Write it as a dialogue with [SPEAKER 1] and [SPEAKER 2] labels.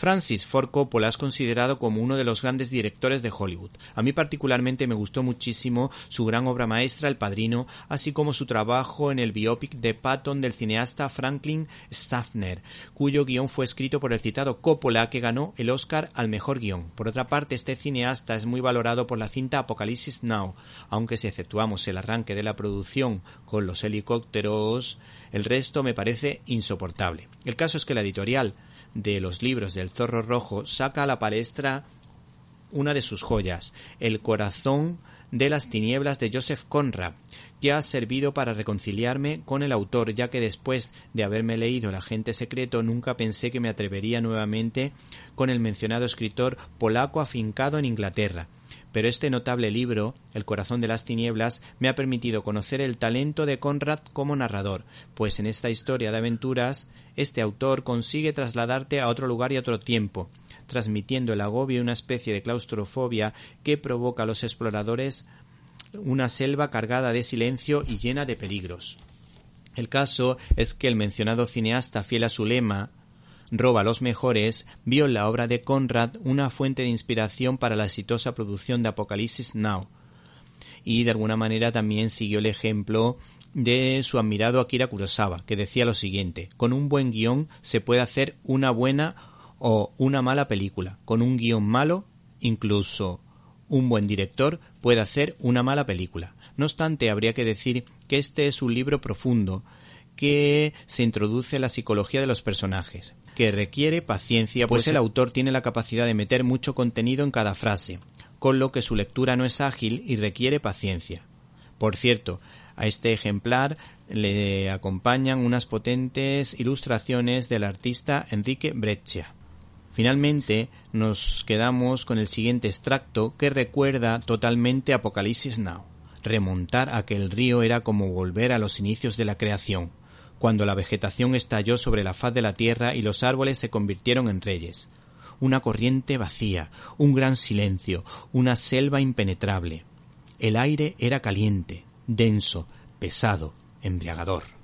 [SPEAKER 1] Francis Ford Coppola es considerado como uno de los grandes directores de Hollywood. A mí particularmente me gustó muchísimo su gran obra maestra El Padrino, así como su trabajo en el biopic de Patton del cineasta Franklin Staffner, cuyo guion fue escrito por el citado Coppola que ganó el Oscar al mejor guion. Por otra parte, este cineasta es muy valorado por la cinta Apocalipsis Now, aunque si exceptuamos el arranque de la producción con los helicópteros, el resto me parece insoportable. El caso es que la editorial de los libros del Zorro Rojo saca a la palestra una de sus joyas, El corazón de las tinieblas de Joseph Conrad, que ha servido para reconciliarme con el autor, ya que después de haberme leído El agente secreto nunca pensé que me atrevería nuevamente con el mencionado escritor polaco afincado en Inglaterra. Pero este notable libro, El corazón de las tinieblas, me ha permitido conocer el talento de Conrad como narrador, pues en esta historia de aventuras este autor consigue trasladarte a otro lugar y otro tiempo, transmitiendo el agobio y una especie de claustrofobia que provoca a los exploradores una selva cargada de silencio y llena de peligros. El caso es que el mencionado cineasta fiel a su lema roba los mejores, vio en la obra de Conrad una fuente de inspiración para la exitosa producción de Apocalipsis Now, y de alguna manera también siguió el ejemplo de su admirado Akira Kurosawa, que decía lo siguiente, con un buen guion se puede hacer una buena o una mala película, con un guion malo, incluso un buen director puede hacer una mala película. No obstante, habría que decir que este es un libro profundo, que se introduce la psicología de los personajes, que requiere paciencia, pues, pues el autor tiene la capacidad de meter mucho contenido en cada frase, con lo que su lectura no es ágil y requiere paciencia. Por cierto, a este ejemplar le acompañan unas potentes ilustraciones del artista Enrique Breccia. Finalmente, nos quedamos con el siguiente extracto que recuerda totalmente Apocalipsis Now. Remontar aquel río era como volver a los inicios de la creación cuando la vegetación estalló sobre la faz de la tierra y los árboles se convirtieron en reyes. Una corriente vacía, un gran silencio, una selva impenetrable. El aire era caliente, denso, pesado, embriagador.